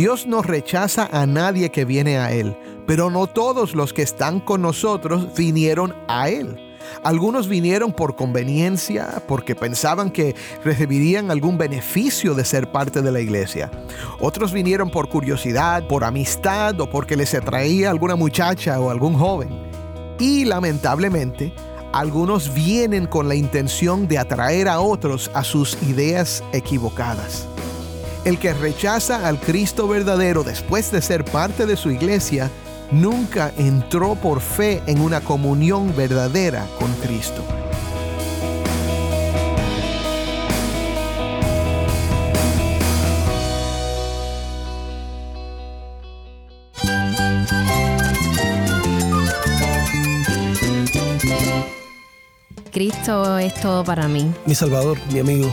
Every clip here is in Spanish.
Dios no rechaza a nadie que viene a Él, pero no todos los que están con nosotros vinieron a Él. Algunos vinieron por conveniencia, porque pensaban que recibirían algún beneficio de ser parte de la iglesia. Otros vinieron por curiosidad, por amistad o porque les atraía alguna muchacha o algún joven. Y lamentablemente, algunos vienen con la intención de atraer a otros a sus ideas equivocadas. El que rechaza al Cristo verdadero después de ser parte de su iglesia, nunca entró por fe en una comunión verdadera con Cristo. Cristo es todo para mí. Mi Salvador, mi amigo,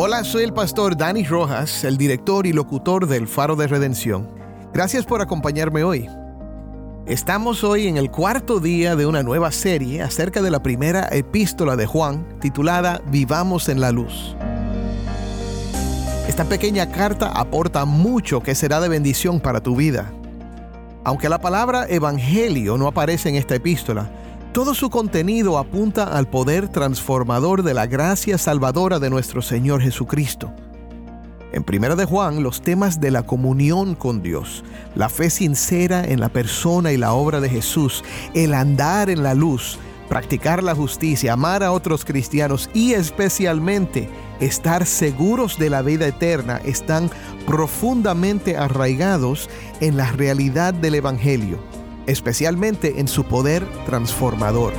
Hola, soy el pastor Dani Rojas, el director y locutor del Faro de Redención. Gracias por acompañarme hoy. Estamos hoy en el cuarto día de una nueva serie acerca de la primera epístola de Juan, titulada Vivamos en la Luz. Esta pequeña carta aporta mucho que será de bendición para tu vida. Aunque la palabra evangelio no aparece en esta epístola, todo su contenido apunta al poder transformador de la gracia salvadora de nuestro Señor Jesucristo. En Primera de Juan, los temas de la comunión con Dios, la fe sincera en la persona y la obra de Jesús, el andar en la luz, practicar la justicia, amar a otros cristianos y especialmente estar seguros de la vida eterna están profundamente arraigados en la realidad del Evangelio especialmente en su poder transformador.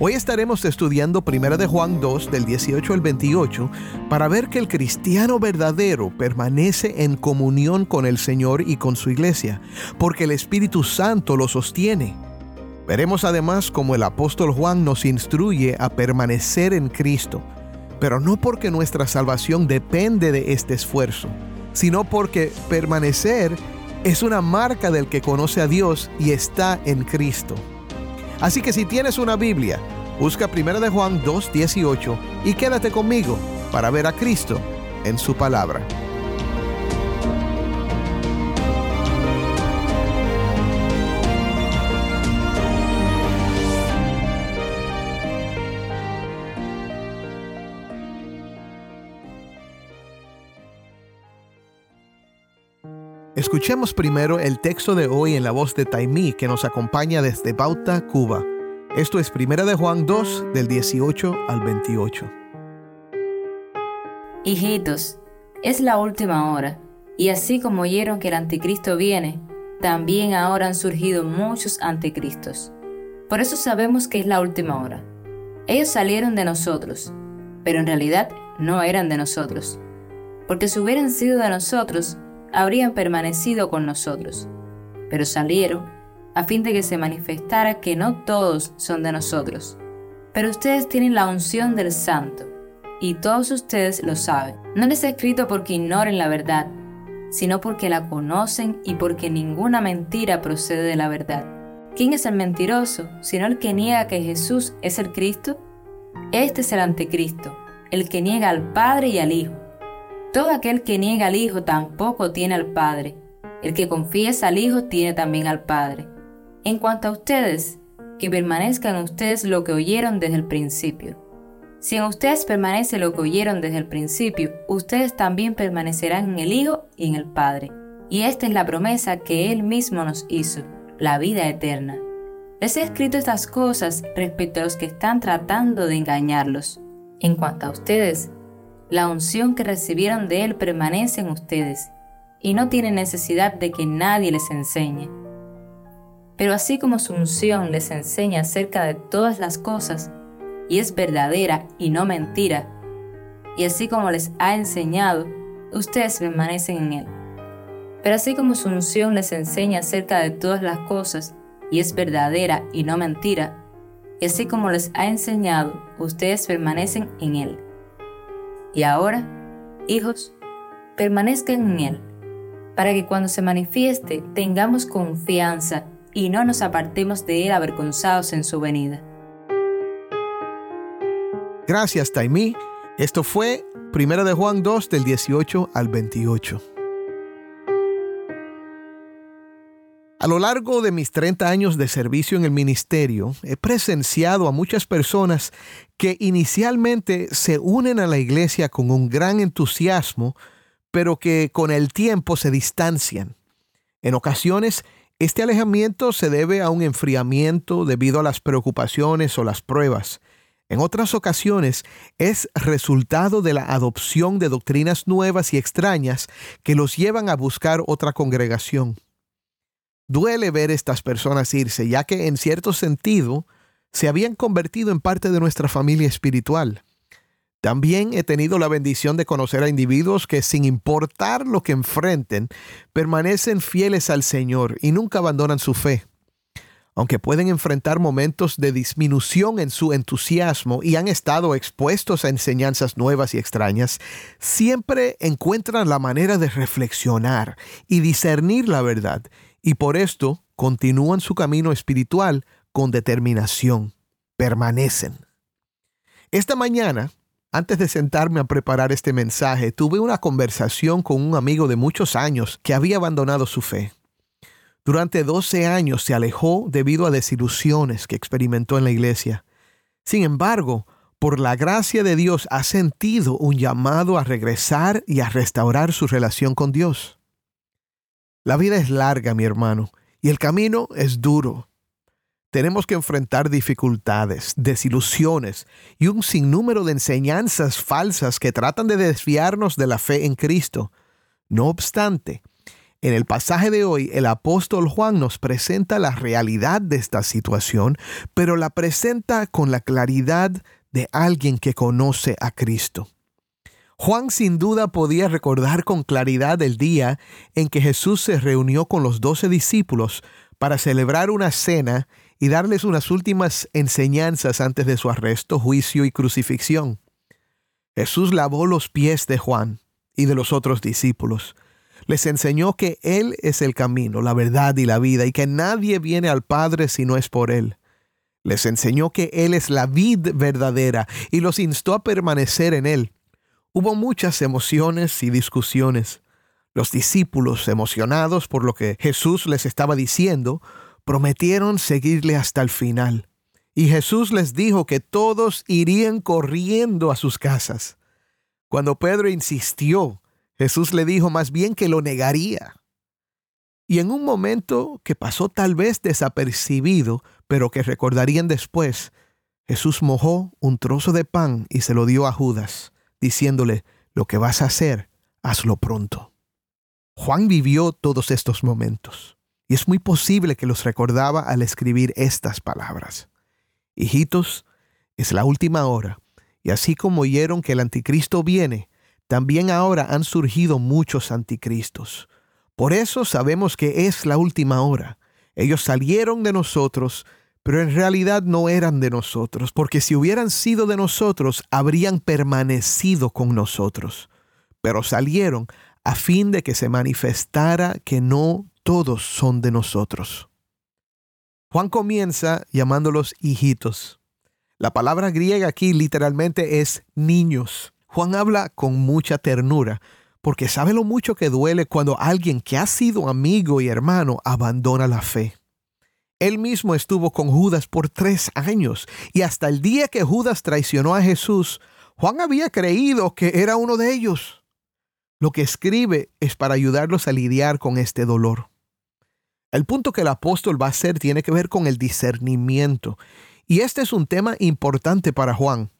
Hoy estaremos estudiando 1 de Juan 2 del 18 al 28 para ver que el cristiano verdadero permanece en comunión con el Señor y con su iglesia, porque el Espíritu Santo lo sostiene. Veremos además cómo el apóstol Juan nos instruye a permanecer en Cristo, pero no porque nuestra salvación depende de este esfuerzo, sino porque permanecer es una marca del que conoce a Dios y está en Cristo. Así que si tienes una Biblia, busca 1 de Juan 2.18 y quédate conmigo para ver a Cristo en su palabra. Escuchemos primero el texto de hoy en la voz de Taimí que nos acompaña desde Bauta, Cuba. Esto es Primera de Juan 2 del 18 al 28. Hijitos, es la última hora, y así como oyeron que el anticristo viene, también ahora han surgido muchos anticristos. Por eso sabemos que es la última hora. Ellos salieron de nosotros, pero en realidad no eran de nosotros. Porque si hubieran sido de nosotros, habrían permanecido con nosotros, pero salieron a fin de que se manifestara que no todos son de nosotros. Pero ustedes tienen la unción del Santo, y todos ustedes lo saben. No les he escrito porque ignoren la verdad, sino porque la conocen y porque ninguna mentira procede de la verdad. ¿Quién es el mentiroso, sino el que niega que Jesús es el Cristo? Este es el anticristo, el que niega al Padre y al Hijo. Todo aquel que niega al Hijo tampoco tiene al Padre. El que confiesa al Hijo tiene también al Padre. En cuanto a ustedes, que permanezcan en ustedes lo que oyeron desde el principio. Si en ustedes permanece lo que oyeron desde el principio, ustedes también permanecerán en el Hijo y en el Padre. Y esta es la promesa que Él mismo nos hizo, la vida eterna. Les he escrito estas cosas respecto a los que están tratando de engañarlos. En cuanto a ustedes, la unción que recibieron de Él permanece en ustedes y no tienen necesidad de que nadie les enseñe. Pero así como su unción les enseña acerca de todas las cosas, y es verdadera y no mentira, y así como les ha enseñado, ustedes permanecen en él. Pero así como su unción les enseña acerca de todas las cosas, y es verdadera y no mentira, y así como les ha enseñado, ustedes permanecen en él. Y ahora, hijos, permanezcan en él, para que cuando se manifieste tengamos confianza y no nos apartemos de él avergonzados en su venida. Gracias, Taimí. Esto fue 1 de Juan 2 del 18 al 28. A lo largo de mis 30 años de servicio en el ministerio, he presenciado a muchas personas que inicialmente se unen a la iglesia con un gran entusiasmo, pero que con el tiempo se distancian. En ocasiones, este alejamiento se debe a un enfriamiento debido a las preocupaciones o las pruebas. En otras ocasiones es resultado de la adopción de doctrinas nuevas y extrañas que los llevan a buscar otra congregación. Duele ver estas personas irse, ya que en cierto sentido se habían convertido en parte de nuestra familia espiritual. También he tenido la bendición de conocer a individuos que sin importar lo que enfrenten, permanecen fieles al Señor y nunca abandonan su fe aunque pueden enfrentar momentos de disminución en su entusiasmo y han estado expuestos a enseñanzas nuevas y extrañas, siempre encuentran la manera de reflexionar y discernir la verdad, y por esto continúan su camino espiritual con determinación, permanecen. Esta mañana, antes de sentarme a preparar este mensaje, tuve una conversación con un amigo de muchos años que había abandonado su fe. Durante 12 años se alejó debido a desilusiones que experimentó en la iglesia. Sin embargo, por la gracia de Dios ha sentido un llamado a regresar y a restaurar su relación con Dios. La vida es larga, mi hermano, y el camino es duro. Tenemos que enfrentar dificultades, desilusiones y un sinnúmero de enseñanzas falsas que tratan de desviarnos de la fe en Cristo. No obstante, en el pasaje de hoy, el apóstol Juan nos presenta la realidad de esta situación, pero la presenta con la claridad de alguien que conoce a Cristo. Juan sin duda podía recordar con claridad el día en que Jesús se reunió con los doce discípulos para celebrar una cena y darles unas últimas enseñanzas antes de su arresto, juicio y crucifixión. Jesús lavó los pies de Juan y de los otros discípulos les enseñó que Él es el camino, la verdad y la vida, y que nadie viene al Padre si no es por Él. Les enseñó que Él es la vid verdadera y los instó a permanecer en Él. Hubo muchas emociones y discusiones. Los discípulos, emocionados por lo que Jesús les estaba diciendo, prometieron seguirle hasta el final. Y Jesús les dijo que todos irían corriendo a sus casas. Cuando Pedro insistió Jesús le dijo más bien que lo negaría. Y en un momento que pasó tal vez desapercibido, pero que recordarían después, Jesús mojó un trozo de pan y se lo dio a Judas, diciéndole, lo que vas a hacer, hazlo pronto. Juan vivió todos estos momentos, y es muy posible que los recordaba al escribir estas palabras. Hijitos, es la última hora, y así como oyeron que el anticristo viene, también ahora han surgido muchos anticristos. Por eso sabemos que es la última hora. Ellos salieron de nosotros, pero en realidad no eran de nosotros, porque si hubieran sido de nosotros, habrían permanecido con nosotros. Pero salieron a fin de que se manifestara que no todos son de nosotros. Juan comienza llamándolos hijitos. La palabra griega aquí literalmente es niños. Juan habla con mucha ternura, porque sabe lo mucho que duele cuando alguien que ha sido amigo y hermano abandona la fe. Él mismo estuvo con Judas por tres años y hasta el día que Judas traicionó a Jesús, Juan había creído que era uno de ellos. Lo que escribe es para ayudarlos a lidiar con este dolor. El punto que el apóstol va a hacer tiene que ver con el discernimiento. Y este es un tema importante para Juan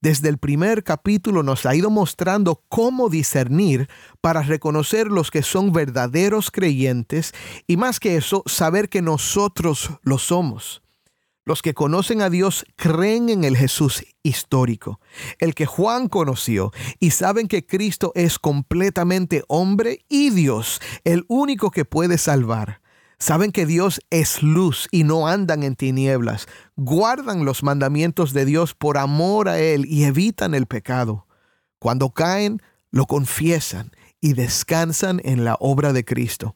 desde el primer capítulo nos ha ido mostrando cómo discernir para reconocer los que son verdaderos creyentes y más que eso, saber que nosotros lo somos. Los que conocen a Dios creen en el Jesús histórico, el que Juan conoció, y saben que Cristo es completamente hombre y Dios, el único que puede salvar. Saben que Dios es luz y no andan en tinieblas. Guardan los mandamientos de Dios por amor a Él y evitan el pecado. Cuando caen, lo confiesan y descansan en la obra de Cristo.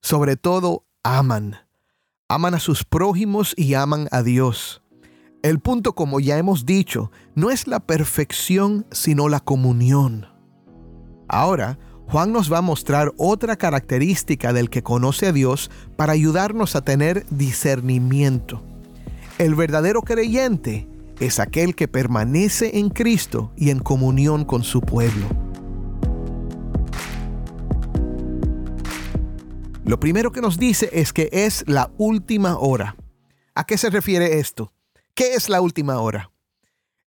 Sobre todo, aman aman a sus prójimos y aman a Dios. El punto, como ya hemos dicho, no es la perfección, sino la comunión. Ahora, Juan nos va a mostrar otra característica del que conoce a Dios para ayudarnos a tener discernimiento. El verdadero creyente es aquel que permanece en Cristo y en comunión con su pueblo. Lo primero que nos dice es que es la última hora. ¿A qué se refiere esto? ¿Qué es la última hora?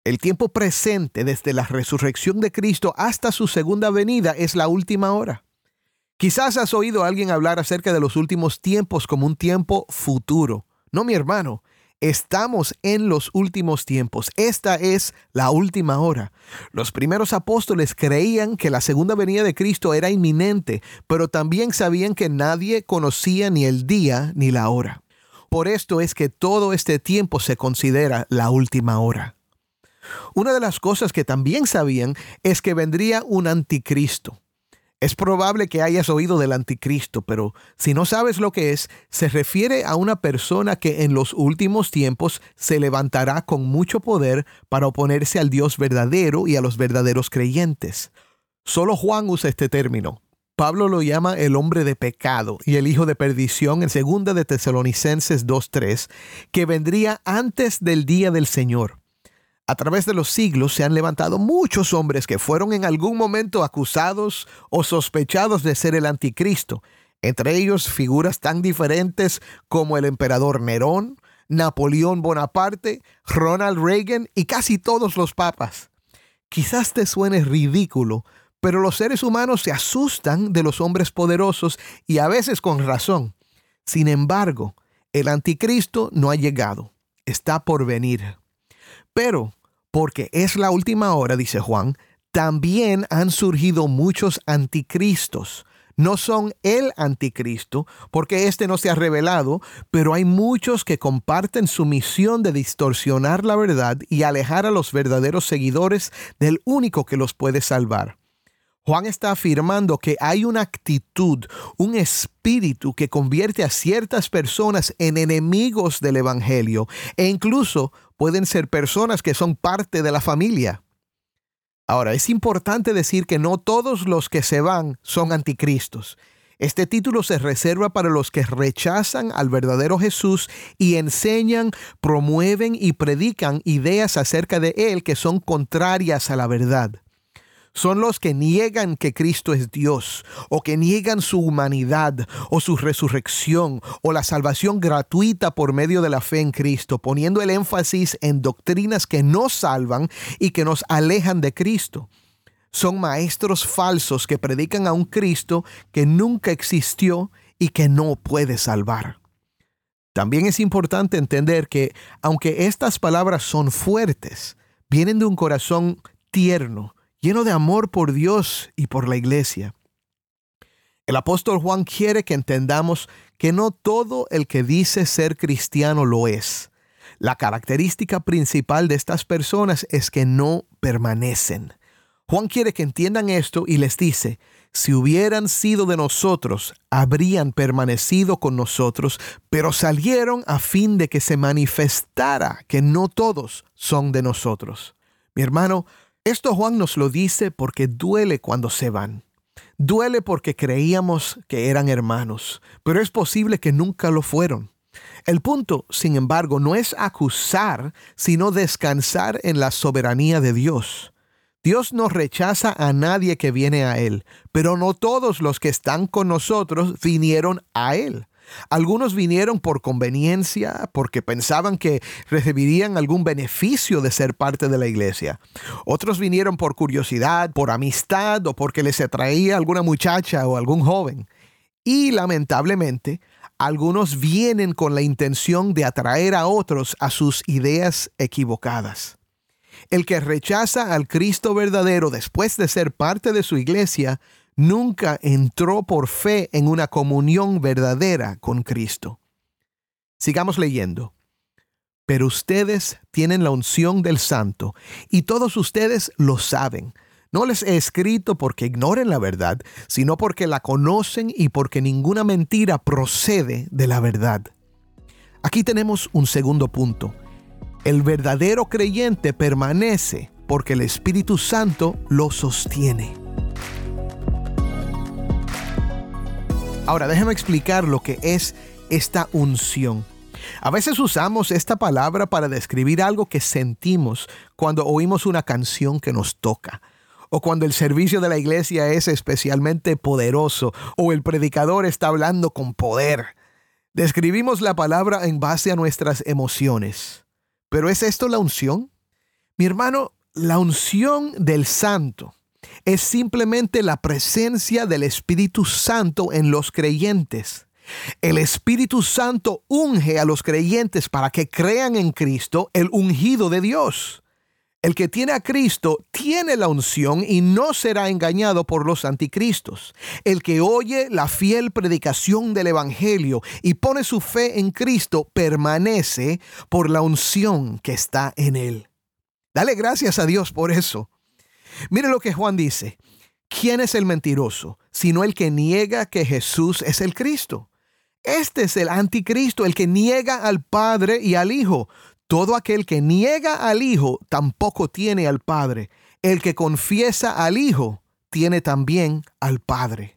El tiempo presente desde la resurrección de Cristo hasta su segunda venida es la última hora. Quizás has oído a alguien hablar acerca de los últimos tiempos como un tiempo futuro. No, mi hermano, Estamos en los últimos tiempos. Esta es la última hora. Los primeros apóstoles creían que la segunda venida de Cristo era inminente, pero también sabían que nadie conocía ni el día ni la hora. Por esto es que todo este tiempo se considera la última hora. Una de las cosas que también sabían es que vendría un anticristo. Es probable que hayas oído del anticristo, pero si no sabes lo que es, se refiere a una persona que en los últimos tiempos se levantará con mucho poder para oponerse al Dios verdadero y a los verdaderos creyentes. Solo Juan usa este término. Pablo lo llama el hombre de pecado y el hijo de perdición en 2 de Tesalonicenses 2.3, que vendría antes del día del Señor. A través de los siglos se han levantado muchos hombres que fueron en algún momento acusados o sospechados de ser el anticristo, entre ellos figuras tan diferentes como el emperador Nerón, Napoleón Bonaparte, Ronald Reagan y casi todos los papas. Quizás te suene ridículo, pero los seres humanos se asustan de los hombres poderosos y a veces con razón. Sin embargo, el anticristo no ha llegado, está por venir. Pero, porque es la última hora, dice Juan, también han surgido muchos anticristos. No son el anticristo, porque éste no se ha revelado, pero hay muchos que comparten su misión de distorsionar la verdad y alejar a los verdaderos seguidores del único que los puede salvar. Juan está afirmando que hay una actitud, un espíritu que convierte a ciertas personas en enemigos del Evangelio e incluso pueden ser personas que son parte de la familia. Ahora, es importante decir que no todos los que se van son anticristos. Este título se reserva para los que rechazan al verdadero Jesús y enseñan, promueven y predican ideas acerca de Él que son contrarias a la verdad son los que niegan que Cristo es Dios, o que niegan su humanidad, o su resurrección, o la salvación gratuita por medio de la fe en Cristo, poniendo el énfasis en doctrinas que no salvan y que nos alejan de Cristo. Son maestros falsos que predican a un Cristo que nunca existió y que no puede salvar. También es importante entender que, aunque estas palabras son fuertes, vienen de un corazón tierno, lleno de amor por Dios y por la iglesia. El apóstol Juan quiere que entendamos que no todo el que dice ser cristiano lo es. La característica principal de estas personas es que no permanecen. Juan quiere que entiendan esto y les dice, si hubieran sido de nosotros, habrían permanecido con nosotros, pero salieron a fin de que se manifestara que no todos son de nosotros. Mi hermano, esto Juan nos lo dice porque duele cuando se van. Duele porque creíamos que eran hermanos, pero es posible que nunca lo fueron. El punto, sin embargo, no es acusar, sino descansar en la soberanía de Dios. Dios no rechaza a nadie que viene a Él, pero no todos los que están con nosotros vinieron a Él. Algunos vinieron por conveniencia, porque pensaban que recibirían algún beneficio de ser parte de la iglesia. Otros vinieron por curiosidad, por amistad o porque les atraía alguna muchacha o algún joven. Y lamentablemente, algunos vienen con la intención de atraer a otros a sus ideas equivocadas. El que rechaza al Cristo verdadero después de ser parte de su iglesia, nunca entró por fe en una comunión verdadera con Cristo. Sigamos leyendo. Pero ustedes tienen la unción del santo y todos ustedes lo saben. No les he escrito porque ignoren la verdad, sino porque la conocen y porque ninguna mentira procede de la verdad. Aquí tenemos un segundo punto. El verdadero creyente permanece porque el Espíritu Santo lo sostiene. Ahora déjame explicar lo que es esta unción. A veces usamos esta palabra para describir algo que sentimos cuando oímos una canción que nos toca o cuando el servicio de la iglesia es especialmente poderoso o el predicador está hablando con poder. Describimos la palabra en base a nuestras emociones. ¿Pero es esto la unción? Mi hermano, la unción del santo es simplemente la presencia del Espíritu Santo en los creyentes. El Espíritu Santo unge a los creyentes para que crean en Cristo, el ungido de Dios. El que tiene a Cristo tiene la unción y no será engañado por los anticristos. El que oye la fiel predicación del Evangelio y pone su fe en Cristo permanece por la unción que está en él. Dale gracias a Dios por eso. Mire lo que Juan dice. ¿Quién es el mentiroso? Sino el que niega que Jesús es el Cristo. Este es el anticristo, el que niega al Padre y al Hijo. Todo aquel que niega al Hijo tampoco tiene al Padre. El que confiesa al Hijo tiene también al Padre.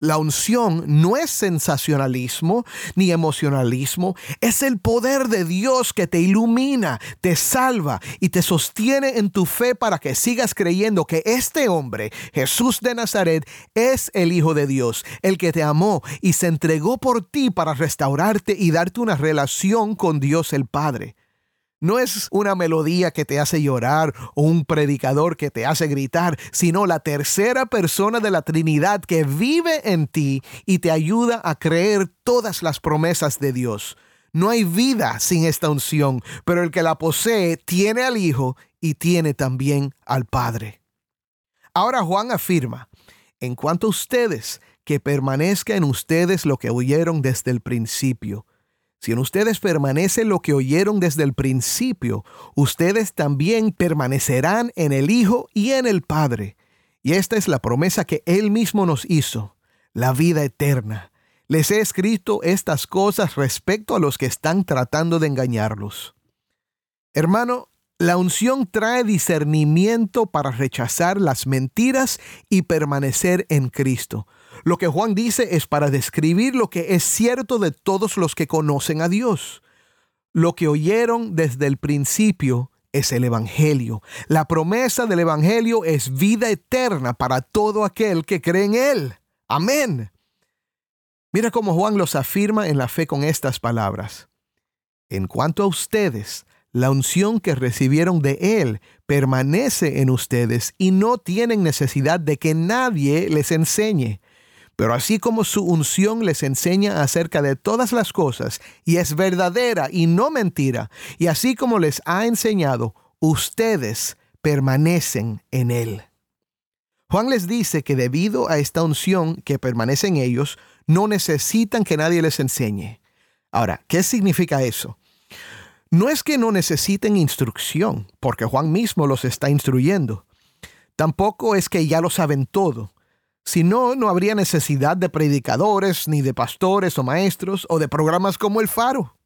La unción no es sensacionalismo ni emocionalismo, es el poder de Dios que te ilumina, te salva y te sostiene en tu fe para que sigas creyendo que este hombre, Jesús de Nazaret, es el Hijo de Dios, el que te amó y se entregó por ti para restaurarte y darte una relación con Dios el Padre. No es una melodía que te hace llorar o un predicador que te hace gritar, sino la tercera persona de la Trinidad que vive en ti y te ayuda a creer todas las promesas de Dios. No hay vida sin esta unción, pero el que la posee tiene al Hijo y tiene también al Padre. Ahora Juan afirma, en cuanto a ustedes, que permanezca en ustedes lo que oyeron desde el principio. Si en ustedes permanece lo que oyeron desde el principio, ustedes también permanecerán en el Hijo y en el Padre. Y esta es la promesa que Él mismo nos hizo, la vida eterna. Les he escrito estas cosas respecto a los que están tratando de engañarlos. Hermano, la unción trae discernimiento para rechazar las mentiras y permanecer en Cristo. Lo que Juan dice es para describir lo que es cierto de todos los que conocen a Dios. Lo que oyeron desde el principio es el Evangelio. La promesa del Evangelio es vida eterna para todo aquel que cree en Él. Amén. Mira cómo Juan los afirma en la fe con estas palabras. En cuanto a ustedes, la unción que recibieron de Él permanece en ustedes y no tienen necesidad de que nadie les enseñe. Pero así como su unción les enseña acerca de todas las cosas y es verdadera y no mentira, y así como les ha enseñado, ustedes permanecen en él. Juan les dice que debido a esta unción que permanece en ellos, no necesitan que nadie les enseñe. Ahora, ¿qué significa eso? No es que no necesiten instrucción, porque Juan mismo los está instruyendo. Tampoco es que ya lo saben todo. Si no, no habría necesidad de predicadores, ni de pastores o maestros, o de programas como el Faro.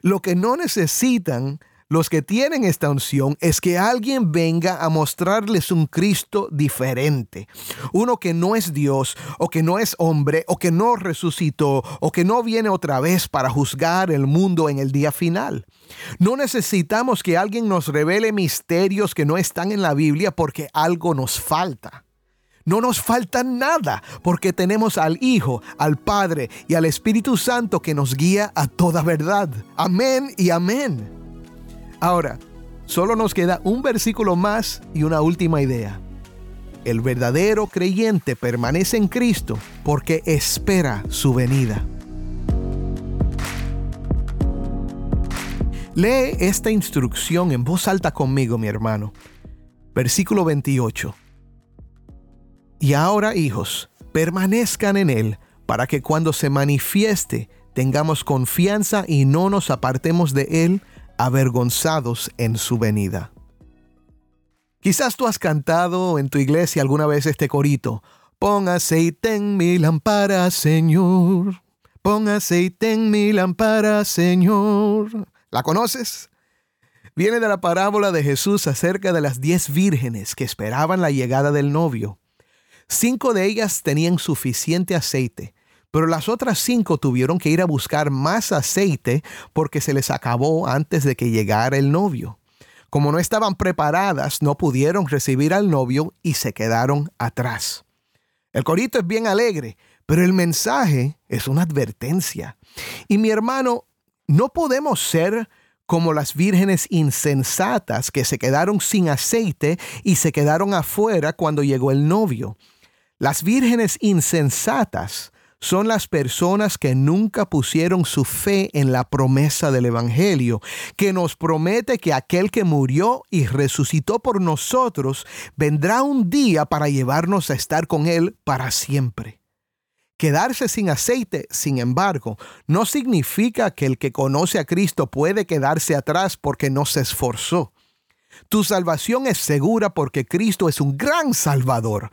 Lo que no necesitan los que tienen esta unción es que alguien venga a mostrarles un Cristo diferente. Uno que no es Dios, o que no es hombre, o que no resucitó, o que no viene otra vez para juzgar el mundo en el día final. No necesitamos que alguien nos revele misterios que no están en la Biblia porque algo nos falta. No nos falta nada porque tenemos al Hijo, al Padre y al Espíritu Santo que nos guía a toda verdad. Amén y amén. Ahora, solo nos queda un versículo más y una última idea. El verdadero creyente permanece en Cristo porque espera su venida. Lee esta instrucción en voz alta conmigo, mi hermano. Versículo 28. Y ahora, hijos, permanezcan en Él, para que cuando se manifieste tengamos confianza y no nos apartemos de Él, avergonzados en su venida. Quizás tú has cantado en tu iglesia alguna vez este corito. Pon aceite en mi lámpara, Señor. Pon aceite en mi lámpara, Señor. ¿La conoces? Viene de la parábola de Jesús acerca de las diez vírgenes que esperaban la llegada del novio. Cinco de ellas tenían suficiente aceite, pero las otras cinco tuvieron que ir a buscar más aceite porque se les acabó antes de que llegara el novio. Como no estaban preparadas, no pudieron recibir al novio y se quedaron atrás. El corito es bien alegre, pero el mensaje es una advertencia. Y mi hermano, no podemos ser como las vírgenes insensatas que se quedaron sin aceite y se quedaron afuera cuando llegó el novio. Las vírgenes insensatas son las personas que nunca pusieron su fe en la promesa del Evangelio, que nos promete que aquel que murió y resucitó por nosotros vendrá un día para llevarnos a estar con Él para siempre. Quedarse sin aceite, sin embargo, no significa que el que conoce a Cristo puede quedarse atrás porque no se esforzó. Tu salvación es segura porque Cristo es un gran Salvador.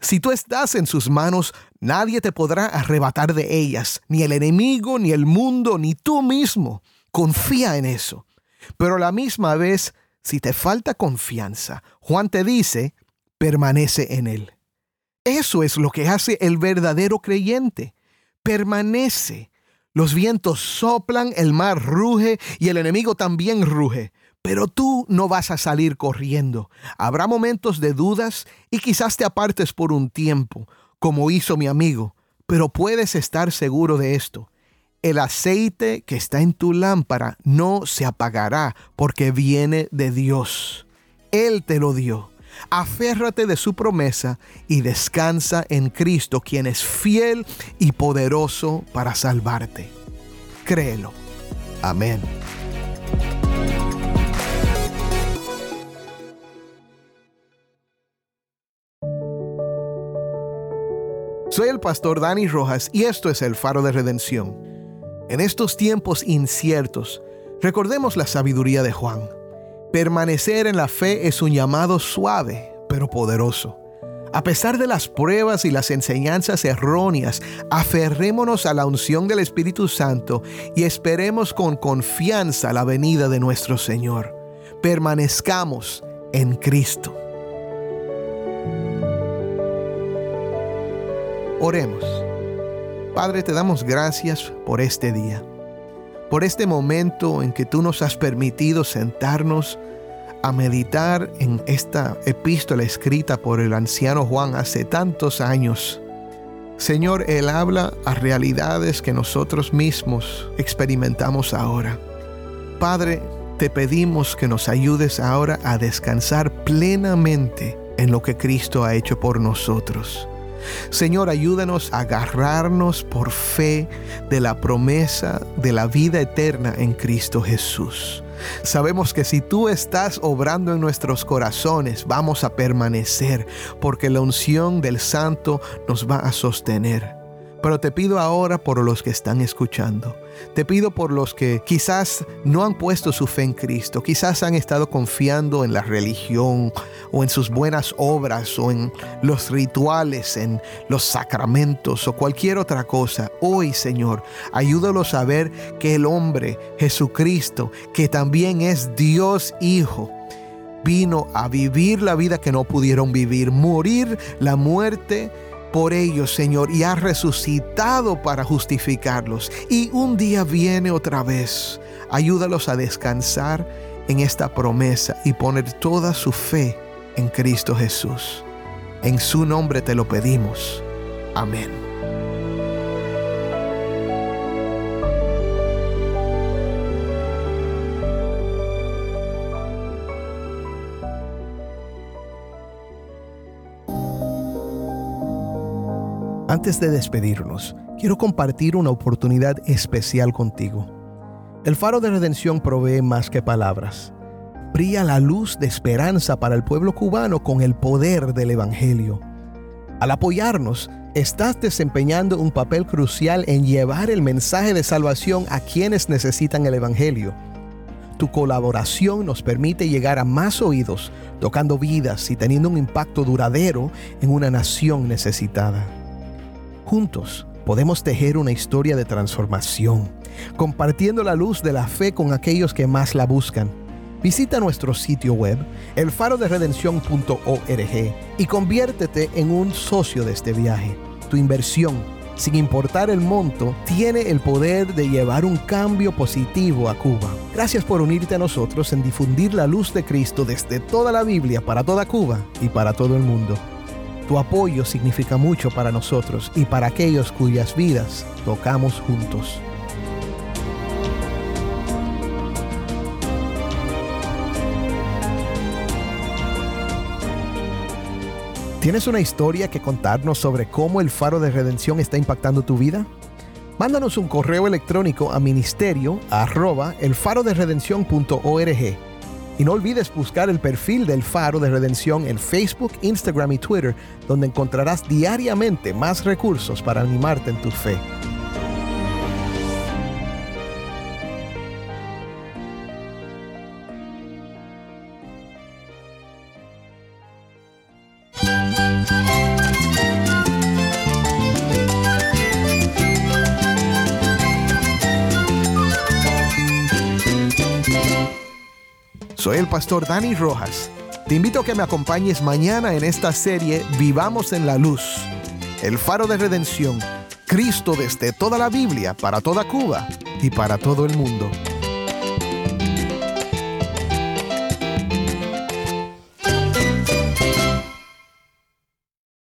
Si tú estás en sus manos, nadie te podrá arrebatar de ellas, ni el enemigo, ni el mundo, ni tú mismo. Confía en eso. Pero a la misma vez, si te falta confianza, Juan te dice, permanece en él. Eso es lo que hace el verdadero creyente. Permanece. Los vientos soplan, el mar ruge y el enemigo también ruge pero tú no vas a salir corriendo. Habrá momentos de dudas y quizás te apartes por un tiempo, como hizo mi amigo, pero puedes estar seguro de esto. El aceite que está en tu lámpara no se apagará porque viene de Dios. Él te lo dio. Aférrate de su promesa y descansa en Cristo, quien es fiel y poderoso para salvarte. Créelo. Amén. Soy el pastor Dani Rojas y esto es el faro de redención. En estos tiempos inciertos, recordemos la sabiduría de Juan. Permanecer en la fe es un llamado suave, pero poderoso. A pesar de las pruebas y las enseñanzas erróneas, aferrémonos a la unción del Espíritu Santo y esperemos con confianza la venida de nuestro Señor. Permanezcamos en Cristo. Oremos. Padre, te damos gracias por este día, por este momento en que tú nos has permitido sentarnos a meditar en esta epístola escrita por el anciano Juan hace tantos años. Señor, Él habla a realidades que nosotros mismos experimentamos ahora. Padre, te pedimos que nos ayudes ahora a descansar plenamente en lo que Cristo ha hecho por nosotros. Señor, ayúdanos a agarrarnos por fe de la promesa de la vida eterna en Cristo Jesús. Sabemos que si tú estás obrando en nuestros corazones, vamos a permanecer, porque la unción del Santo nos va a sostener. Pero te pido ahora por los que están escuchando. Te pido por los que quizás no han puesto su fe en Cristo, quizás han estado confiando en la religión o en sus buenas obras o en los rituales, en los sacramentos o cualquier otra cosa. Hoy, Señor, ayúdalos a ver que el hombre, Jesucristo, que también es Dios Hijo, vino a vivir la vida que no pudieron vivir, morir la muerte por ellos, Señor, y ha resucitado para justificarlos. Y un día viene otra vez. Ayúdalos a descansar en esta promesa y poner toda su fe en Cristo Jesús. En su nombre te lo pedimos. Amén. Antes de despedirnos, quiero compartir una oportunidad especial contigo. El faro de redención provee más que palabras. Brilla la luz de esperanza para el pueblo cubano con el poder del Evangelio. Al apoyarnos, estás desempeñando un papel crucial en llevar el mensaje de salvación a quienes necesitan el Evangelio. Tu colaboración nos permite llegar a más oídos, tocando vidas y teniendo un impacto duradero en una nación necesitada. Juntos podemos tejer una historia de transformación, compartiendo la luz de la fe con aquellos que más la buscan. Visita nuestro sitio web, elfaroderedención.org, y conviértete en un socio de este viaje. Tu inversión sin importar el monto, tiene el poder de llevar un cambio positivo a Cuba. Gracias por unirte a nosotros en difundir la luz de Cristo desde toda la Biblia para toda Cuba y para todo el mundo. Tu apoyo significa mucho para nosotros y para aquellos cuyas vidas tocamos juntos. ¿Tienes una historia que contarnos sobre cómo el faro de redención está impactando tu vida? Mándanos un correo electrónico a ministerio y no olvides buscar el perfil del Faro de Redención en Facebook, Instagram y Twitter, donde encontrarás diariamente más recursos para animarte en tu fe. Dani Rojas. Te invito a que me acompañes mañana en esta serie Vivamos en la Luz, el faro de redención, Cristo desde toda la Biblia, para toda Cuba y para todo el mundo.